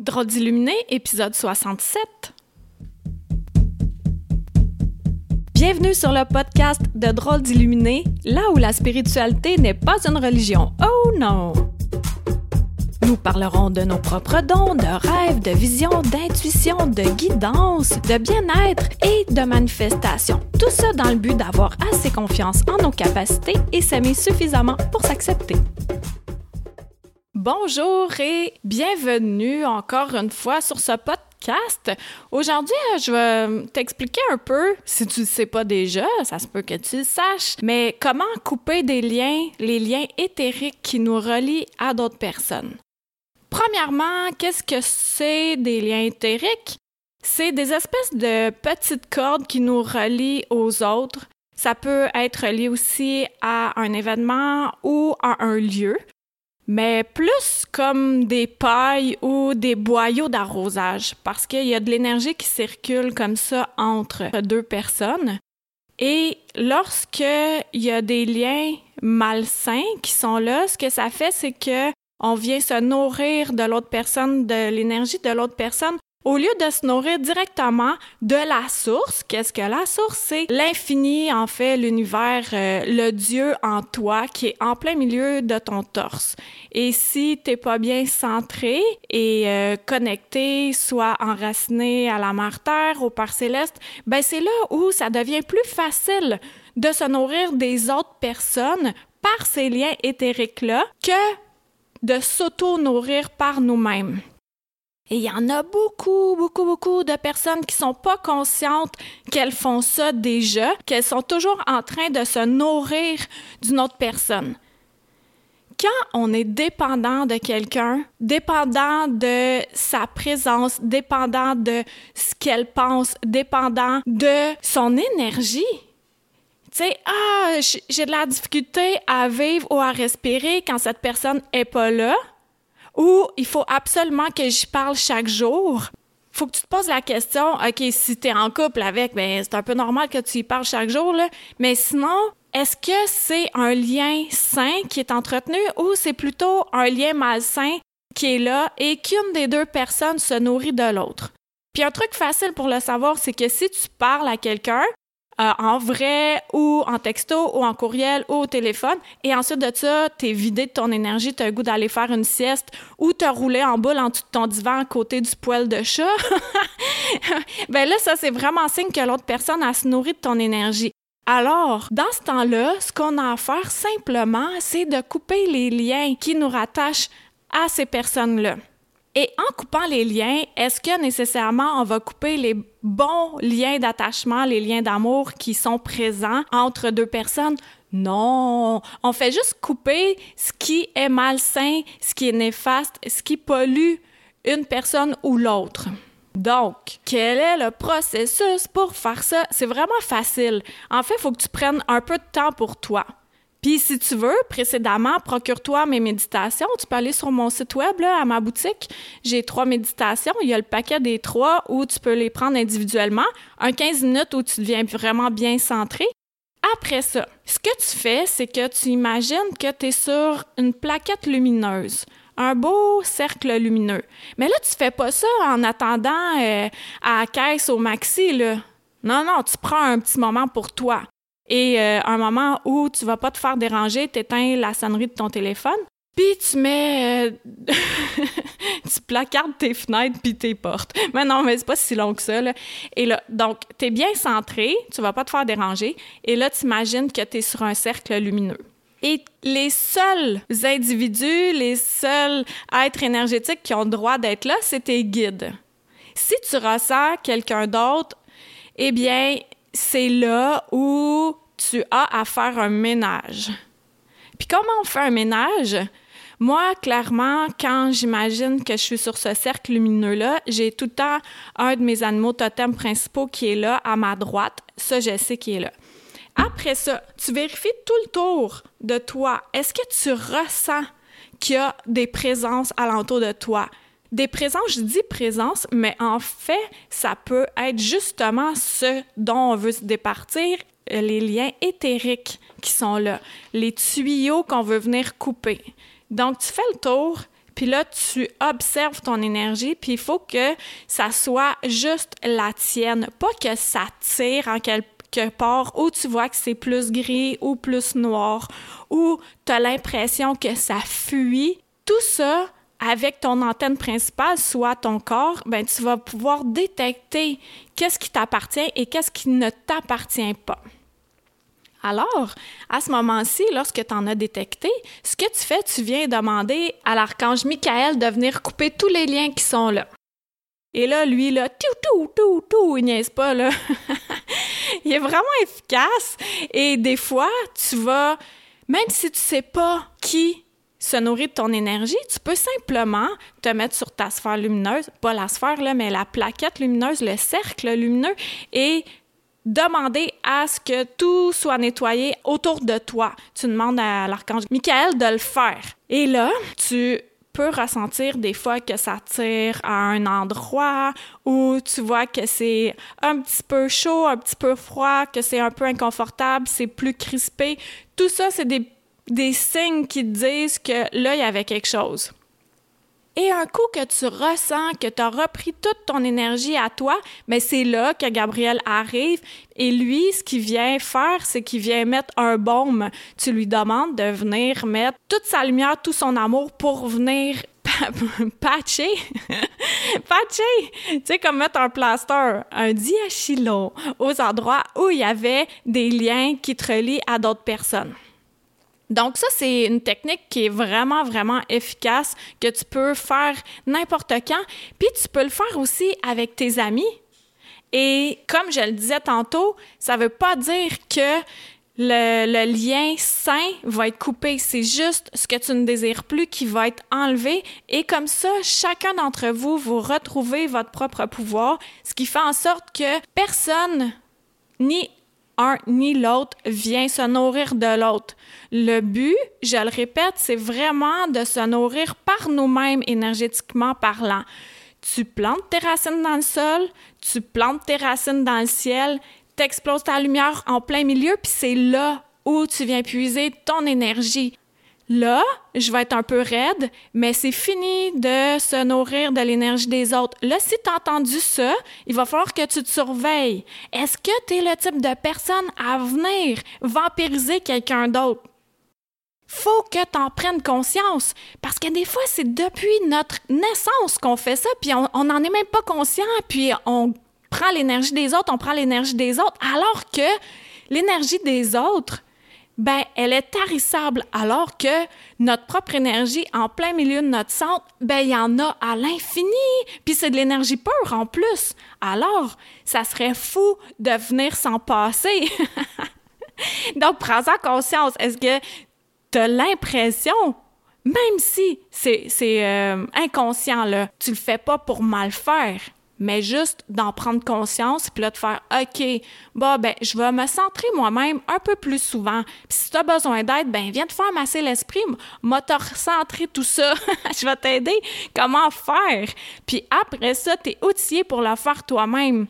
Drôle d'illuminé, épisode 67. Bienvenue sur le podcast de Drôle d'illuminé, là où la spiritualité n'est pas une religion. Oh non! Nous parlerons de nos propres dons, de rêves, de visions, d'intuition, de guidance, de bien-être et de manifestation. Tout ça dans le but d'avoir assez confiance en nos capacités et s'aimer suffisamment pour s'accepter. Bonjour et bienvenue encore une fois sur ce podcast. Aujourd'hui, euh, je vais t'expliquer un peu, si tu ne sais pas déjà, ça se peut que tu le saches, mais comment couper des liens, les liens éthériques qui nous relient à d'autres personnes. Premièrement, qu'est-ce que c'est des liens éthériques? C'est des espèces de petites cordes qui nous relient aux autres. Ça peut être lié aussi à un événement ou à un lieu mais plus comme des pailles ou des boyaux d'arrosage, parce qu'il y a de l'énergie qui circule comme ça entre deux personnes. Et lorsqu'il y a des liens malsains qui sont là, ce que ça fait, c'est que on vient se nourrir de l'autre personne, de l'énergie de l'autre personne, au lieu de se nourrir directement de la source, qu'est-ce que la source? C'est? L'infini, en fait, l'univers, euh, le Dieu en toi qui est en plein milieu de ton torse. Et si t'es pas bien centré et euh, connecté, soit enraciné à la mère Terre, au Père Céleste, ben c'est là où ça devient plus facile de se nourrir des autres personnes par ces liens éthériques-là que de s'auto-nourrir par nous-mêmes. Et il y en a beaucoup, beaucoup, beaucoup de personnes qui sont pas conscientes qu'elles font ça déjà, qu'elles sont toujours en train de se nourrir d'une autre personne. Quand on est dépendant de quelqu'un, dépendant de sa présence, dépendant de ce qu'elle pense, dépendant de son énergie, tu sais, ah, j'ai de la difficulté à vivre ou à respirer quand cette personne est pas là ou il faut absolument que j'y parle chaque jour. Faut que tu te poses la question, OK, si tu en couple avec, ben c'est un peu normal que tu y parles chaque jour, là. Mais sinon, est-ce que c'est un lien sain qui est entretenu ou c'est plutôt un lien malsain qui est là et qu'une des deux personnes se nourrit de l'autre? Puis un truc facile pour le savoir, c'est que si tu parles à quelqu'un, euh, en vrai ou en texto ou en courriel ou au téléphone. Et ensuite de ça, t'es vidé de ton énergie, t'as le goût d'aller faire une sieste ou te rouler en boule en dessous de ton divan à côté du poêle de chat. ben là, ça, c'est vraiment signe que l'autre personne a se nourri de ton énergie. Alors, dans ce temps-là, ce qu'on a à faire simplement, c'est de couper les liens qui nous rattachent à ces personnes-là. Et en coupant les liens, est-ce que nécessairement on va couper les bons liens d'attachement, les liens d'amour qui sont présents entre deux personnes? Non, on fait juste couper ce qui est malsain, ce qui est néfaste, ce qui pollue une personne ou l'autre. Donc, quel est le processus pour faire ça? C'est vraiment facile. En fait, il faut que tu prennes un peu de temps pour toi. Puis si tu veux, précédemment, procure-toi mes méditations. Tu peux aller sur mon site web, là, à ma boutique. J'ai trois méditations. Il y a le paquet des trois où tu peux les prendre individuellement. Un 15 minutes où tu deviens vraiment bien centré. Après ça, ce que tu fais, c'est que tu imagines que tu es sur une plaquette lumineuse un beau cercle lumineux. Mais là, tu fais pas ça en attendant euh, à la caisse au maxi, là. Non, non, tu prends un petit moment pour toi et euh, un moment où tu vas pas te faire déranger, tu éteins la sonnerie de ton téléphone, puis tu mets euh, tu placardes tes fenêtres puis tes portes. Mais non, mais c'est pas si long que ça là. Et là donc tu es bien centré, tu vas pas te faire déranger et là tu imagines que tu es sur un cercle lumineux. Et les seuls individus, les seuls êtres énergétiques qui ont le droit d'être là, c'est tes guides. Si tu ressens quelqu'un d'autre, eh bien, c'est là où tu as à faire un ménage. Puis comment on fait un ménage? Moi, clairement, quand j'imagine que je suis sur ce cercle lumineux-là, j'ai tout le temps un de mes animaux totems principaux qui est là, à ma droite. Ça, je sais qui est là. Après ça, tu vérifies tout le tour de toi. Est-ce que tu ressens qu'il y a des présences alentour de toi? Des présences, je dis présence, mais en fait, ça peut être justement ce dont on veut se départir, les liens éthériques qui sont là, les tuyaux qu'on veut venir couper. Donc, tu fais le tour, puis là, tu observes ton énergie, puis il faut que ça soit juste la tienne, pas que ça tire en quelque part où tu vois que c'est plus gris ou plus noir, ou tu as l'impression que ça fuit. Tout ça, avec ton antenne principale, soit ton corps, ben tu vas pouvoir détecter qu'est-ce qui t'appartient et qu'est-ce qui ne t'appartient pas. Alors, à ce moment-ci, lorsque tu en as détecté, ce que tu fais, tu viens demander à l'archange Michael de venir couper tous les liens qui sont là. Et là, lui, là, tout, tout, tout, tout, il niaise pas, là. il est vraiment efficace. Et des fois, tu vas, même si tu sais pas qui se nourrit de ton énergie, tu peux simplement te mettre sur ta sphère lumineuse, pas la sphère, là, mais la plaquette lumineuse, le cercle lumineux, et demander à ce que tout soit nettoyé autour de toi. Tu demandes à l'archange Michael de le faire. Et là, tu peux ressentir des fois que ça tire à un endroit où tu vois que c'est un petit peu chaud, un petit peu froid, que c'est un peu inconfortable, c'est plus crispé. Tout ça, c'est des, des signes qui te disent que là, il y avait quelque chose. Et un coup que tu ressens que tu as repris toute ton énergie à toi, mais c'est là que Gabriel arrive et lui, ce qu'il vient faire, c'est qu'il vient mettre un baume. Tu lui demandes de venir mettre toute sa lumière, tout son amour pour venir patcher, patcher, tu sais, comme mettre un plaster, un diachylon aux endroits où il y avait des liens qui te relient à d'autres personnes. Donc ça, c'est une technique qui est vraiment, vraiment efficace, que tu peux faire n'importe quand. Puis tu peux le faire aussi avec tes amis. Et comme je le disais tantôt, ça veut pas dire que le, le, lien sain va être coupé. C'est juste ce que tu ne désires plus qui va être enlevé. Et comme ça, chacun d'entre vous, vous retrouvez votre propre pouvoir, ce qui fait en sorte que personne, ni un ni l'autre vient se nourrir de l'autre. Le but, je le répète, c'est vraiment de se nourrir par nous-mêmes énergétiquement parlant. Tu plantes tes racines dans le sol, tu plantes tes racines dans le ciel, t'exploses ta lumière en plein milieu, puis c'est là où tu viens puiser ton énergie. Là, je vais être un peu raide, mais c'est fini de se nourrir de l'énergie des autres. Là, si tu as entendu ça, il va falloir que tu te surveilles. Est-ce que tu es le type de personne à venir vampiriser quelqu'un d'autre? Faut que tu en prennes conscience parce que des fois, c'est depuis notre naissance qu'on fait ça, puis on n'en est même pas conscient, puis on prend l'énergie des autres, on prend l'énergie des autres, alors que l'énergie des autres, ben elle est tarissable alors que notre propre énergie en plein milieu de notre centre, ben il y en a à l'infini, puis c'est de l'énergie pure en plus. Alors, ça serait fou de venir s'en passer. Donc prends-en conscience, est-ce que tu as l'impression même si c'est euh, inconscient là, tu le fais pas pour mal faire mais juste d'en prendre conscience, puis là, de faire OK, bah, ben, je vais me centrer moi-même un peu plus souvent. Puis si tu as besoin d'aide, ben, viens te faire masser l'esprit, m'a te recentrer tout ça. je vais t'aider comment faire. Puis après ça, tu es outillé pour le faire toi-même.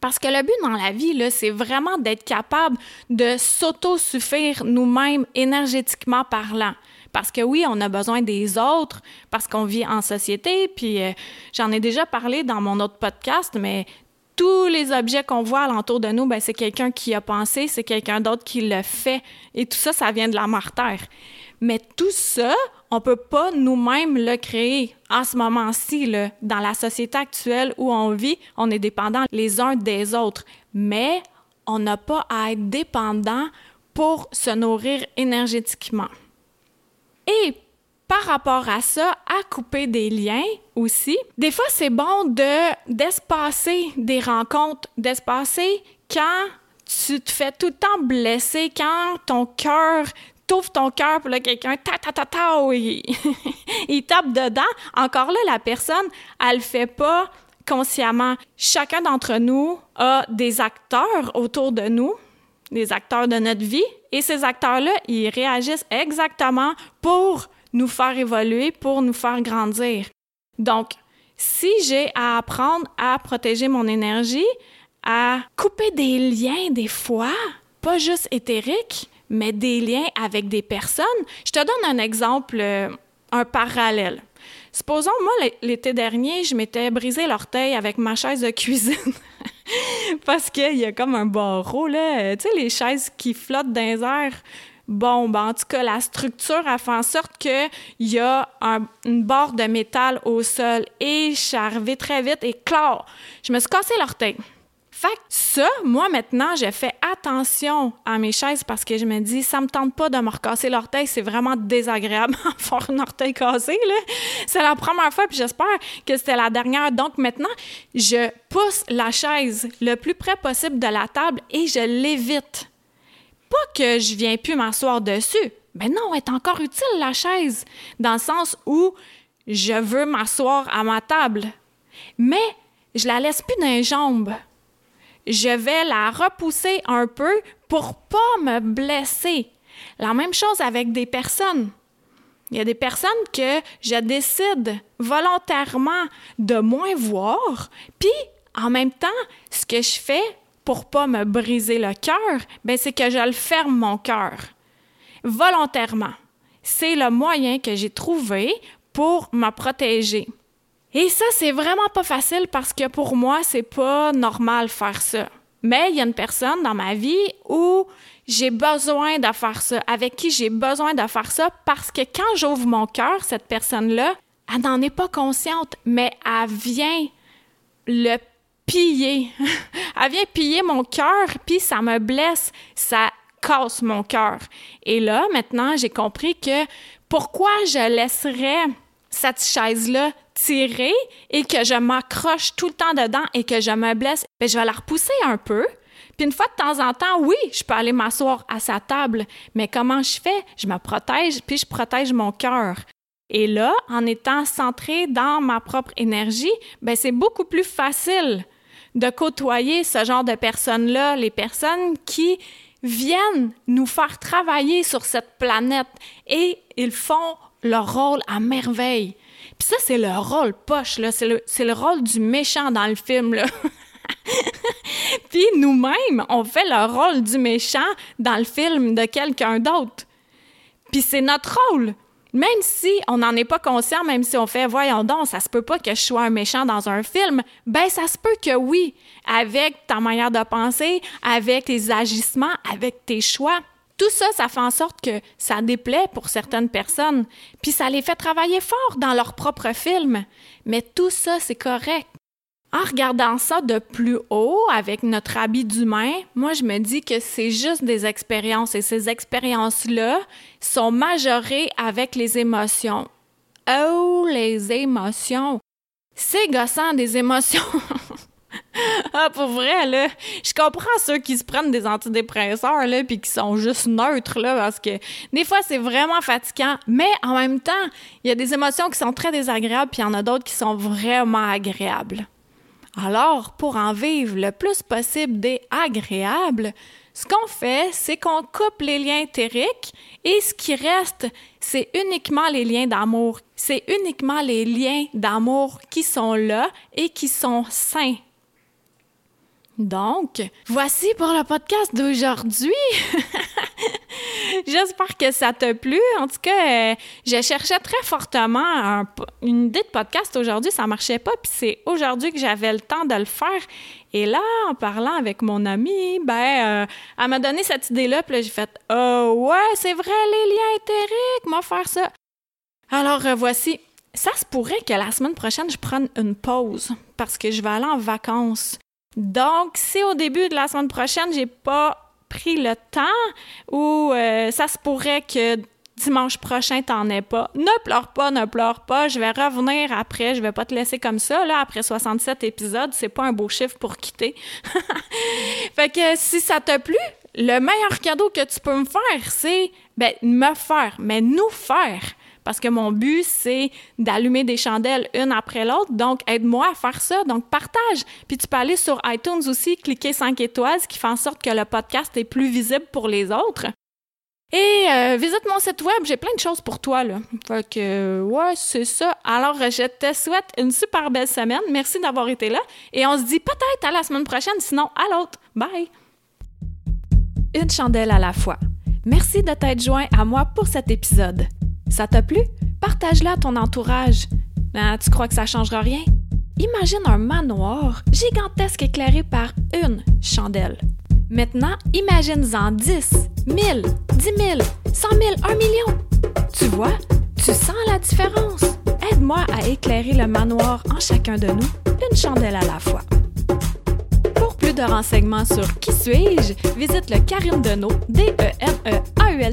Parce que le but dans la vie, c'est vraiment d'être capable de s'auto-suffire nous-mêmes énergétiquement parlant. Parce que oui, on a besoin des autres, parce qu'on vit en société, puis euh, j'en ai déjà parlé dans mon autre podcast, mais tous les objets qu'on voit alentour de nous, ben, c'est quelqu'un qui a pensé, c'est quelqu'un d'autre qui le fait. Et tout ça, ça vient de la terre. Mais tout ça, on peut pas nous-mêmes le créer en ce moment-ci, dans la société actuelle où on vit, on est dépendants les uns des autres. Mais on n'a pas à être dépendant pour se nourrir énergétiquement. Et par rapport à ça, à couper des liens aussi. Des fois, c'est bon de d'espacer des rencontres, d'espacer quand tu te fais tout le temps blesser, quand ton cœur t'ouvre ton cœur pour quelqu'un ta ta ta ta il, il tape dedans. Encore là, la personne, elle le fait pas consciemment. Chacun d'entre nous a des acteurs autour de nous des acteurs de notre vie. Et ces acteurs-là, ils réagissent exactement pour nous faire évoluer, pour nous faire grandir. Donc, si j'ai à apprendre à protéger mon énergie, à couper des liens des fois, pas juste éthériques, mais des liens avec des personnes, je te donne un exemple, euh, un parallèle. Supposons, moi, l'été dernier, je m'étais brisé l'orteil avec ma chaise de cuisine. Parce qu'il y a comme un barreau, là. Tu sais, les chaises qui flottent dans les airs. Bon, ben, en tout cas, la structure a fait en sorte qu'il y a une barre de métal au sol et je suis très vite et clac, je me suis cassé l'orteil. Fait que ça, moi maintenant, je fais attention à mes chaises parce que je me dis, ça me tente pas de me recasser l'orteil, c'est vraiment désagréable avoir un orteil cassé. C'est la première fois, puis j'espère que c'était la dernière. Donc maintenant, je pousse la chaise le plus près possible de la table et je l'évite. Pas que je viens plus m'asseoir dessus. Ben non, elle est encore utile, la chaise, dans le sens où je veux m'asseoir à ma table. Mais je la laisse plus dans les jambes je vais la repousser un peu pour pas me blesser. La même chose avec des personnes. Il y a des personnes que je décide volontairement de moins voir, puis en même temps, ce que je fais pour pas me briser le cœur, ben c'est que je le ferme mon cœur volontairement. C'est le moyen que j'ai trouvé pour me protéger. Et ça, c'est vraiment pas facile parce que pour moi, c'est pas normal faire ça. Mais il y a une personne dans ma vie où j'ai besoin de faire ça, avec qui j'ai besoin de faire ça parce que quand j'ouvre mon cœur, cette personne-là, elle n'en est pas consciente, mais elle vient le piller. elle vient piller mon cœur, puis ça me blesse, ça casse mon cœur. Et là, maintenant, j'ai compris que pourquoi je laisserais cette chaise-là tirer et que je m'accroche tout le temps dedans et que je me blesse, bien, je vais la repousser un peu. Puis une fois de temps en temps, oui, je peux aller m'asseoir à sa table, mais comment je fais? Je me protège, puis je protège mon cœur. Et là, en étant centré dans ma propre énergie, ben c'est beaucoup plus facile de côtoyer ce genre de personnes-là, les personnes qui viennent nous faire travailler sur cette planète et ils font leur rôle à merveille. Puis ça, c'est le rôle poche, là. C'est le, le rôle du méchant dans le film. Puis nous-mêmes, on fait le rôle du méchant dans le film de quelqu'un d'autre. Puis c'est notre rôle. Même si on n'en est pas conscient, même si on fait voyons donc, ça se peut pas que je sois un méchant dans un film, ben ça se peut que oui, avec ta manière de penser, avec tes agissements, avec tes choix. Tout ça, ça fait en sorte que ça déplaît pour certaines personnes, puis ça les fait travailler fort dans leur propre film. Mais tout ça, c'est correct. En regardant ça de plus haut avec notre habit d'humain, moi je me dis que c'est juste des expériences et ces expériences-là sont majorées avec les émotions. Oh, les émotions! C'est gossant des émotions! ah, pour vrai, là, je comprends ceux qui se prennent des antidépresseurs, là, puis qui sont juste neutres, là, parce que des fois, c'est vraiment fatigant, mais en même temps, il y a des émotions qui sont très désagréables, puis il y en a d'autres qui sont vraiment agréables. Alors, pour en vivre le plus possible des agréables, ce qu'on fait, c'est qu'on coupe les liens éthériques et ce qui reste, c'est uniquement les liens d'amour. C'est uniquement les liens d'amour qui sont là et qui sont sains donc, voici pour le podcast d'aujourd'hui. J'espère que ça t'a plu. En tout cas, euh, je cherchais très fortement une idée de podcast aujourd'hui. Ça marchait pas, puis c'est aujourd'hui que j'avais le temps de le faire. Et là, en parlant avec mon amie, ben, euh, elle m'a donné cette idée-là, puis là, j'ai fait « Oh, ouais, c'est vrai, les liens éthériques, moi faire ça. » Alors, euh, voici. Ça se pourrait que la semaine prochaine, je prenne une pause parce que je vais aller en vacances. Donc, si au début de la semaine prochaine, j'ai pas pris le temps ou euh, ça se pourrait que dimanche prochain, t'en aies pas. Ne pleure pas, ne pleure pas. Je vais revenir après. Je vais pas te laisser comme ça. Là, après 67 épisodes, c'est pas un beau chiffre pour quitter. fait que si ça t'a plu, le meilleur cadeau que tu peux me faire, c'est ben, me faire, mais nous faire parce que mon but, c'est d'allumer des chandelles une après l'autre. Donc, aide-moi à faire ça. Donc, partage. Puis tu peux aller sur iTunes aussi, cliquer 5 étoiles, ce qui fait en sorte que le podcast est plus visible pour les autres. Et euh, visite mon site web, j'ai plein de choses pour toi là. Fait que ouais, c'est ça. Alors je te souhaite une super belle semaine. Merci d'avoir été là et on se dit peut-être à la semaine prochaine, sinon à l'autre. Bye. Une chandelle à la fois. Merci de t'être joint à moi pour cet épisode. Ça t'a plu? Partage-la à ton entourage. Ah, tu crois que ça changera rien? Imagine un manoir gigantesque éclairé par une chandelle. Maintenant, imagine-en 10, 1000, 10 000, 100 000, 1 million. Tu vois, tu sens la différence. Aide-moi à éclairer le manoir en chacun de nous, une chandelle à la fois. Pour plus de renseignements sur Qui suis-je, visite le Deneau, d e n e a u l